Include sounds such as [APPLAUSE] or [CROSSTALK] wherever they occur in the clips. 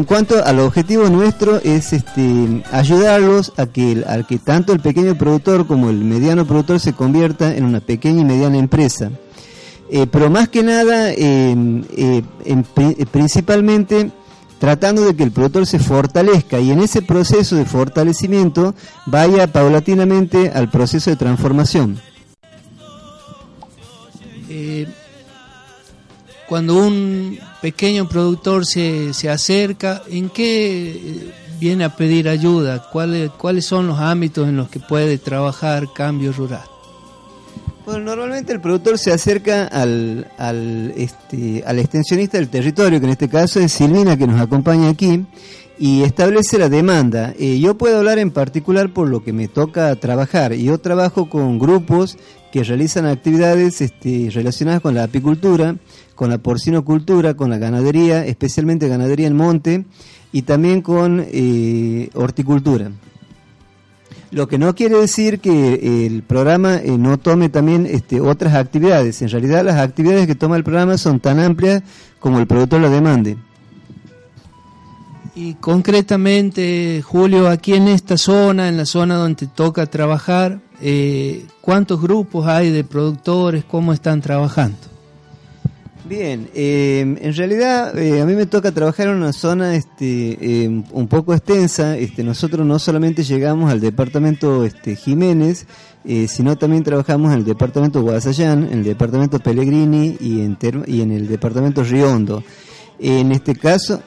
en cuanto al objetivo nuestro es este, ayudarlos a que, tanto el pequeño productor como el mediano productor se convierta en una pequeña y mediana empresa. Eh, pero más que nada, eh, principalmente tratando de que el productor se fortalezca y en ese proceso de fortalecimiento vaya paulatinamente al proceso de transformación. Cuando un pequeño productor se, se acerca, ¿en qué eh, viene a pedir ayuda? ¿Cuáles, ¿Cuáles son los ámbitos en los que puede trabajar cambio rural? Bueno, normalmente el productor se acerca al, al, este, al extensionista del territorio, que en este caso es Silvina, que nos acompaña aquí, y establece la demanda. Eh, yo puedo hablar en particular por lo que me toca trabajar. Yo trabajo con grupos que realizan actividades este, relacionadas con la apicultura, con la porcinocultura, con la ganadería, especialmente ganadería en monte, y también con eh, horticultura. Lo que no quiere decir que el programa eh, no tome también este, otras actividades. En realidad las actividades que toma el programa son tan amplias como el productor lo demande. Y concretamente, Julio, aquí en esta zona, en la zona donde toca trabajar, eh, ¿cuántos grupos hay de productores? ¿Cómo están trabajando? Bien, eh, en realidad eh, a mí me toca trabajar en una zona este, un poco extensa. Este, nosotros no solamente llegamos al departamento este, Jiménez, sino también trabajamos en el departamento Guasayán, en el departamento Pellegrini y en, y en el departamento Riondo. En este caso,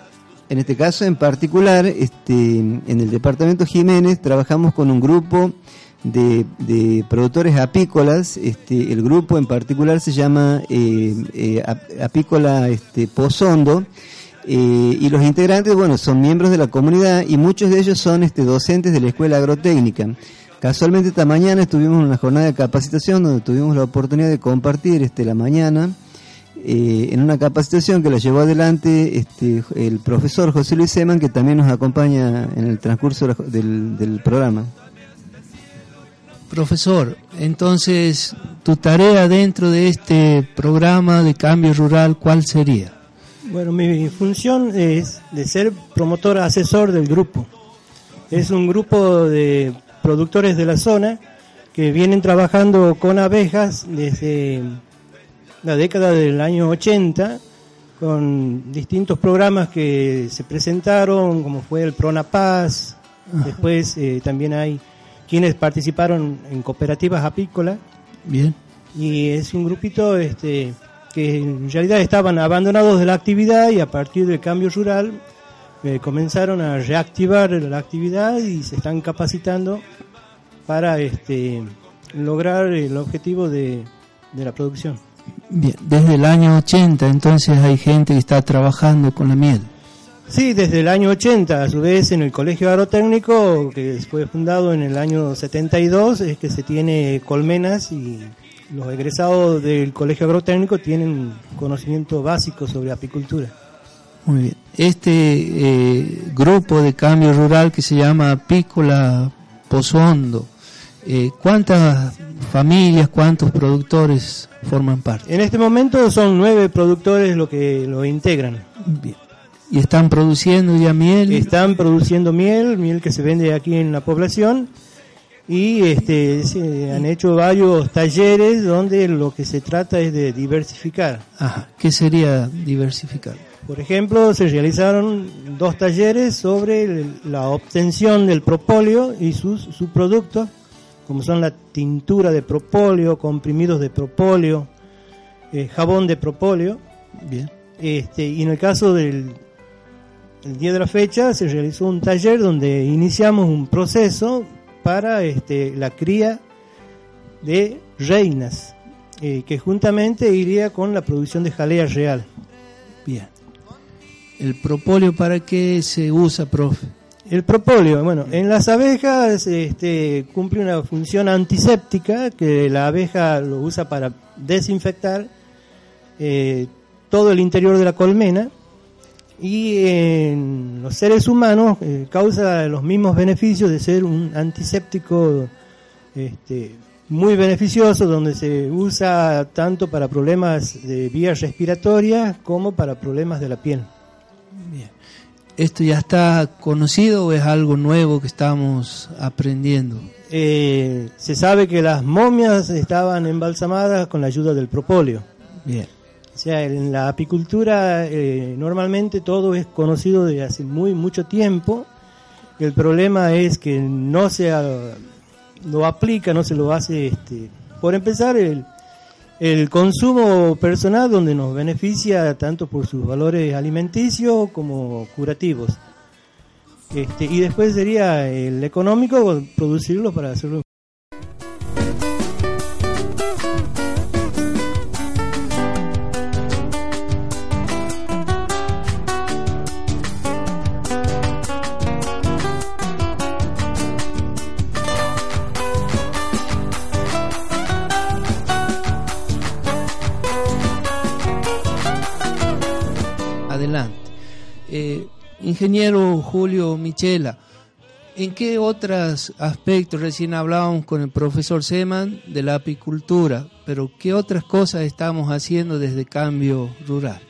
en este caso en particular, este, en el departamento Jiménez trabajamos con un grupo de, productores apícolas. Este, el grupo en particular se llama eh, eh, Apícola este, Pozondo. Eh, y los integrantes, bueno, son miembros de la comunidad y muchos de ellos son este, docentes de la escuela agrotécnica. Casualmente esta mañana estuvimos en una jornada de capacitación donde tuvimos la oportunidad de compartir este, la mañana en una capacitación que la llevó adelante este, el profesor José Luis Seman, que también nos acompaña en el transcurso del, del programa. Profesor, entonces, tu tarea dentro de este programa de cambio rural, ¿cuál sería? Bueno, mi función es de ser promotor asesor del grupo. Es un grupo de productores de la zona que vienen trabajando con abejas desde la década del año 80 con distintos programas que se presentaron, como fue el Pronapaz, después eh, también hay quienes participaron en cooperativas apícolas. Bien. Y es un grupito este, que en realidad estaban abandonados de la actividad y a partir del cambio rural eh, comenzaron a reactivar la actividad y se están capacitando para este, lograr el objetivo de, de la producción. Bien, desde el año 80 entonces hay gente que está trabajando con la miel. Sí, desde el año 80, a su vez en el Colegio Agrotécnico, que fue fundado en el año 72, es que se tiene colmenas y los egresados del Colegio Agrotécnico tienen conocimiento básico sobre apicultura. Muy bien. Este eh, grupo de cambio rural que se llama Apícola Pozondo, eh, ¿cuántas familias, cuántos productores forman parte? En este momento son nueve productores los que lo integran. Bien. ¿Y están produciendo ya miel? Están produciendo miel, miel que se vende aquí en la población y este, se han hecho varios talleres donde lo que se trata es de diversificar. Ajá. ¿Qué sería diversificar? Por ejemplo, se realizaron dos talleres sobre la obtención del propóleo y sus subproductos, como son la tintura de propóleo, comprimidos de propóleo, eh, jabón de propóleo. Bien. Este, y en el caso del el día de la fecha se realizó un taller donde iniciamos un proceso para este, la cría de reinas, eh, que juntamente iría con la producción de jalea real. Bien. ¿El propóleo para qué se usa, profe? El propóleo, bueno, en las abejas este, cumple una función antiséptica que la abeja lo usa para desinfectar eh, todo el interior de la colmena y en los seres humanos eh, causa los mismos beneficios de ser un antiséptico este, muy beneficioso donde se usa tanto para problemas de vías respiratorias como para problemas de la piel. Bien. ¿Esto ya está conocido o es algo nuevo que estamos aprendiendo? Eh, se sabe que las momias estaban embalsamadas con la ayuda del propóleo. Bien. O sea, en la apicultura eh, normalmente todo es conocido desde hace muy mucho tiempo. El problema es que no se ah, lo aplica, no se lo hace. Este, por empezar, el, el consumo personal donde nos beneficia tanto por sus valores alimenticios como curativos. Este, y después sería el económico producirlo para hacerlo ingeniero Julio Michela, ¿en qué otros aspectos, recién hablábamos con el profesor Seman de la apicultura, pero qué otras cosas estamos haciendo desde Cambio Rural?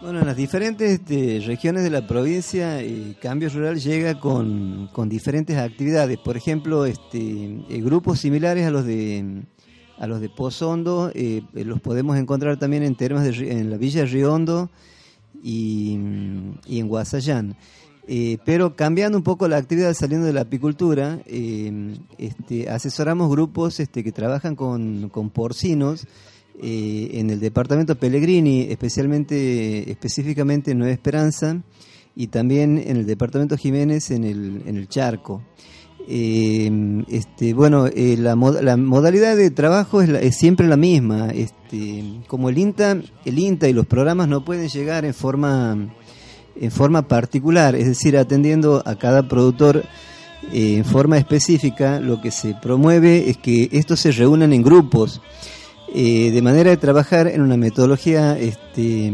Bueno, en las diferentes este, regiones de la provincia, eh, Cambio Rural llega con, diferentes actividades. Por ejemplo, este, eh, grupos similares a los de a los de Pozondo, eh, los podemos encontrar también en termas de, en la Villa Riondo y, en Guasayán. Eh, pero cambiando un poco la actividad, saliendo de la apicultura, eh, este, asesoramos grupos este, que trabajan con, con porcinos eh, en el departamento Pellegrini, especialmente, específicamente en Nueva Esperanza, y también en el departamento Jiménez en el, en el Charco. Eh, este, bueno, eh, la, mod- la modalidad de trabajo es, la- es siempre la misma. Este, como el INTA, el INTA y los programas no pueden llegar en forma, en forma particular, es decir, atendiendo a cada productor eh, en forma específica, lo que se promueve es que estos se reúnan en grupos, eh, de manera de trabajar en una metodología este,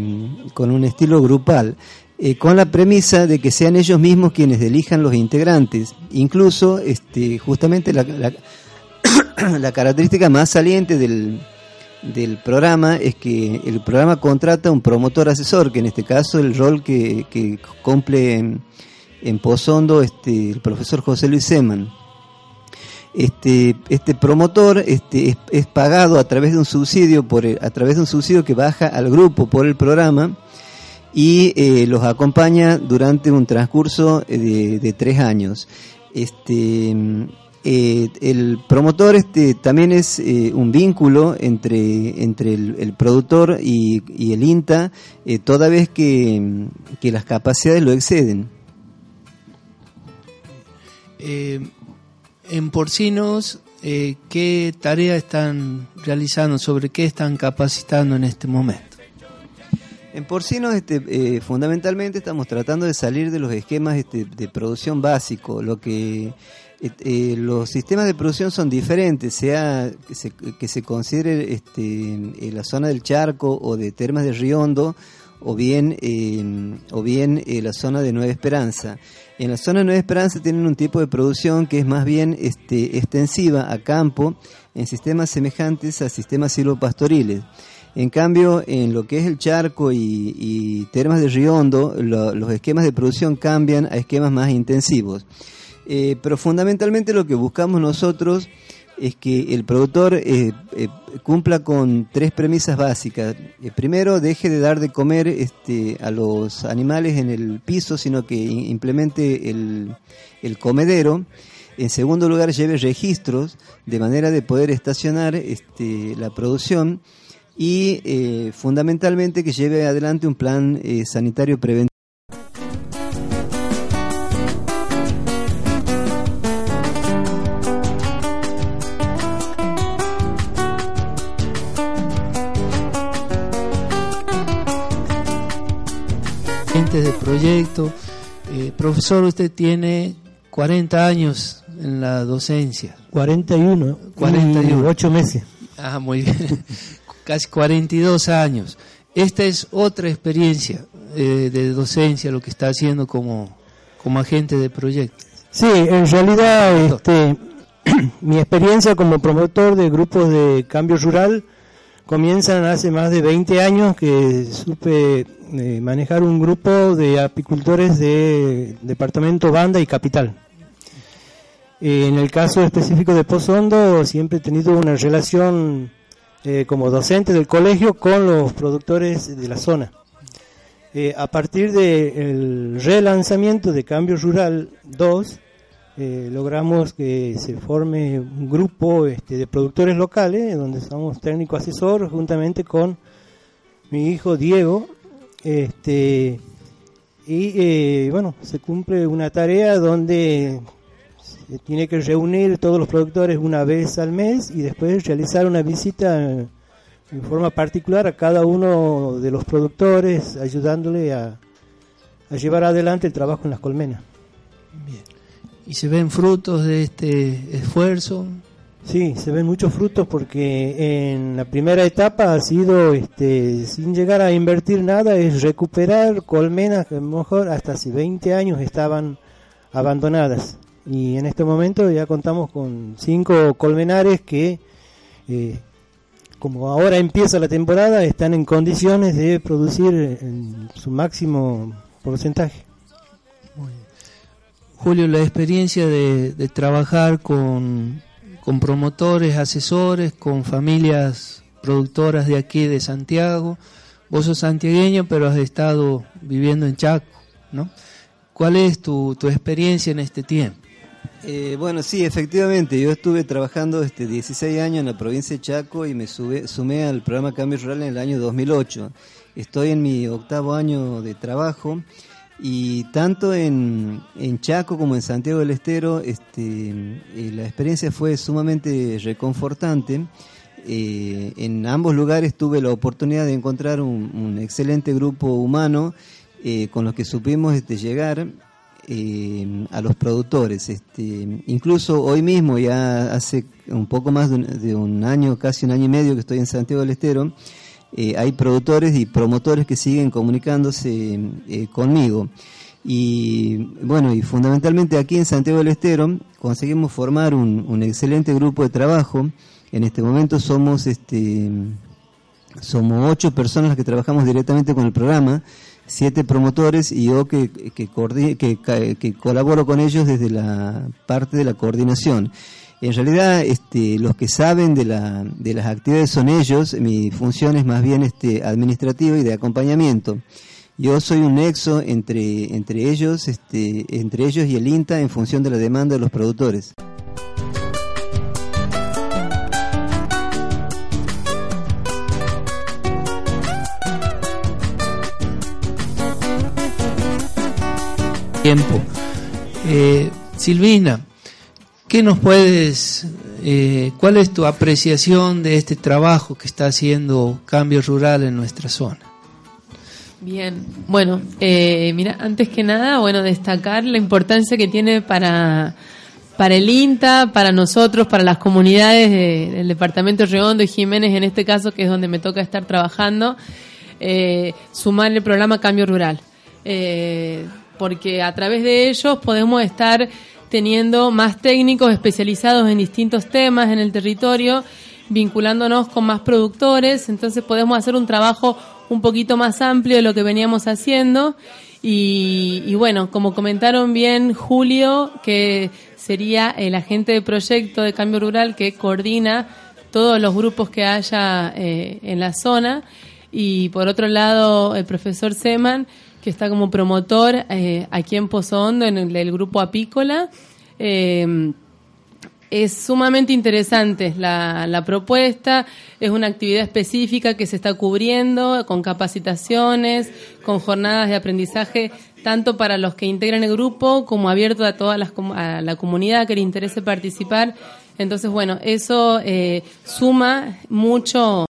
con un estilo grupal eh, con la premisa de que sean ellos mismos quienes elijan los integrantes. Incluso, este, justamente [COUGHS] la, característica más saliente del, del programa es que el programa contrata un promotor asesor, que en este caso el rol que, que cumple en, en Pozondo este, el profesor José Luis Seman. Este, este promotor este, es, es pagado a través de un subsidio por el- a través de un subsidio que baja al grupo por el programa y eh, los acompaña durante un transcurso eh, de, de tres años. Este, eh, el promotor este, también es un vínculo entre, entre el, productor y, y el INTA, toda vez que, que las capacidades lo exceden. En porcinos, ¿qué tarea están realizando? ¿Sobre qué están capacitando en este momento? En porcinos, este, eh, fundamentalmente estamos tratando de salir de los esquemas este, de producción básico. Lo que eh, los sistemas de producción son diferentes, sea que se, que se considere este, en la zona del Charco o de Termas de Riondo o bien eh, o bien eh, la zona de Nueva Esperanza. En la zona de Nueva Esperanza tienen un tipo de producción que es más bien este, extensiva a campo en sistemas semejantes a sistemas silvopastoriles. En cambio, en lo que es el charco y, termas de Riondo, lo- los esquemas de producción cambian a esquemas más intensivos. Eh, pero fundamentalmente lo que buscamos nosotros es que el productor eh, eh, cumpla con tres premisas básicas. Eh, primero, deje de dar de comer este, a los animales en el piso, sino que implemente el, el comedero. En segundo lugar, lleve registros de manera de poder estacionar este, la producción y eh, fundamentalmente que lleve adelante un plan eh, sanitario preventivo. Gente de proyecto. Eh, profesor, usted tiene 40 años en la docencia. 41, 41. 8 meses. Ah, muy bien. Casi 42 años. Esta es otra experiencia eh, de docencia, lo que está haciendo como, como agente de proyecto. Sí, en realidad este, [CLEARS THROAT] mi experiencia como promotor de grupos de cambio rural comienzan hace más de 20 años que supe eh, manejar un grupo de apicultores de departamento Banda y Capital. Eh, en el caso específico de Pozondo, siempre he tenido una relación eh, como docente del colegio con los productores de la zona. Eh, a partir del relanzamiento de Cambio Rural 2, logramos que se forme un grupo este, de productores locales, donde somos técnico asesor, juntamente con mi hijo Diego. Este, y bueno, se cumple una tarea donde tiene que reunir todos los productores una vez al mes y después realizar una visita en forma particular a cada uno de los productores, ayudándole a, llevar adelante el trabajo en las colmenas. Bien. ¿Y se ven frutos de este esfuerzo? Sí, se ven muchos frutos porque en la primera etapa ha sido, este, sin llegar a invertir nada, es recuperar colmenas que a lo mejor hasta hace 20 años estaban abandonadas y en este momento ya contamos con cinco colmenares que eh, como ahora empieza la temporada están en condiciones de producir en su máximo porcentaje. Julio, la experiencia de, de trabajar con, con promotores, asesores, con familias productoras de aquí de Santiago. Vos sos santiagueño, pero has estado viviendo en Chaco, ¿no? ¿Cuál es tu, tu experiencia en este tiempo? Eh, bueno, sí, efectivamente. Yo estuve trabajando este 16 años en la provincia de Chaco y me sumé al programa Cambio Rural en el año 2008. Estoy en mi octavo año de trabajo y tanto en, Chaco como en Santiago del Estero este, eh, la experiencia fue sumamente reconfortante. Eh, en ambos lugares tuve la oportunidad de encontrar un, excelente grupo humano con los que supimos este, llegar eh, a los productores. Este, incluso hoy mismo, ya hace un poco más de un, año, casi un año y medio que estoy en Santiago del Estero, eh, hay productores y promotores que siguen comunicándose eh, conmigo. Y bueno, y fundamentalmente aquí en Santiago del Estero conseguimos formar un, un excelente grupo de trabajo. En este momento somos este somos ocho personas las que trabajamos directamente con el programa siete promotores y yo que, que, que, colaboro con ellos desde la parte de la coordinación. En realidad, este, los que saben de, la, de las actividades son ellos, mi función es más bien este, administrativa y de acompañamiento. Yo soy un nexo entre, entre ellos, este, entre ellos y el INTA en función de la demanda de los productores. Tiempo. Eh, Silvina, ¿qué nos puedes, eh, cuál es tu apreciación de este trabajo que está haciendo Cambio Rural en nuestra zona? Bien, bueno, eh, mira, antes que nada, bueno, destacar la importancia que tiene para, para el INTA, para nosotros, para las comunidades del departamento Redondo y Jiménez, en este caso, que es donde me toca estar trabajando, sumar el programa Cambio Rural. Eh, porque a través de ellos podemos estar teniendo más técnicos especializados en distintos temas en el territorio, vinculándonos con más productores, entonces podemos hacer un trabajo un poquito más amplio de lo que veníamos haciendo. Y, bueno, como comentaron bien Julio, que sería el agente de proyecto de cambio rural que coordina todos los grupos que haya eh, en la zona. Y por otro lado, el profesor Seman, que está como promotor eh, aquí en Pozo Hondo, en el, grupo Apícola. Eh, es sumamente interesante la, la, propuesta, es una actividad específica que se está cubriendo con capacitaciones, con jornadas de aprendizaje, tanto para los que integran el grupo como abierto a toda a la comunidad que le interese participar. Entonces, bueno, eso eh, suma mucho